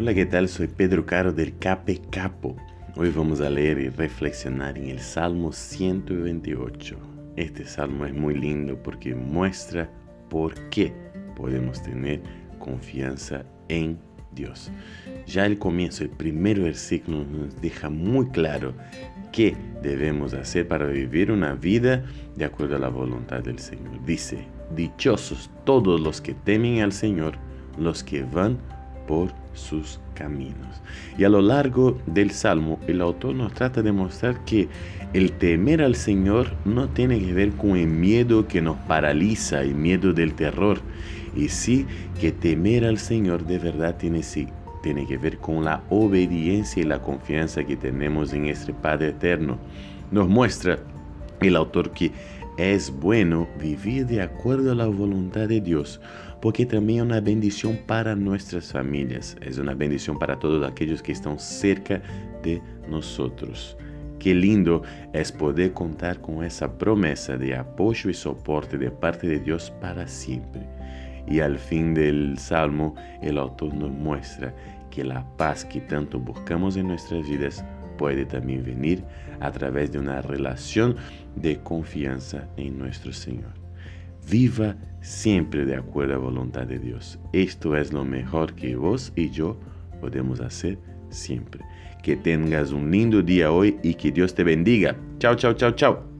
Hola, ¿qué tal? Soy Pedro Caro del Cape Capo. Hoy vamos a leer y reflexionar en el Salmo 128. Este salmo es muy lindo porque muestra por qué podemos tener confianza en Dios. Ya el comienzo, el primer versículo nos deja muy claro qué debemos hacer para vivir una vida de acuerdo a la voluntad del Señor. Dice, dichosos todos los que temen al Señor, los que van por sus caminos. Y a lo largo del Salmo, el autor nos trata de mostrar que el temer al Señor no tiene que ver con el miedo que nos paraliza, el miedo del terror, y sí que temer al Señor de verdad tiene, que ver con la obediencia y la confianza que tenemos en este Padre eterno. Nos muestra el autor que es bueno vivir de acuerdo a la voluntad de Dios, porque también es una bendición para nuestras familias, es una bendición para todos aquellos que están cerca de nosotros. Qué lindo es poder contar con esa promesa de apoyo y soporte de parte de Dios para siempre. Y al fin del Salmo, el autor nos muestra que la paz que tanto buscamos en nuestras vidas puede también venir a través de una relación de confianza en nuestro Señor. Viva siempre de acuerdo a la voluntad de Dios. Esto es lo mejor que vos y yo podemos hacer siempre. Que tengas un lindo día hoy y que Dios te bendiga. Chao, chao, chao, chao.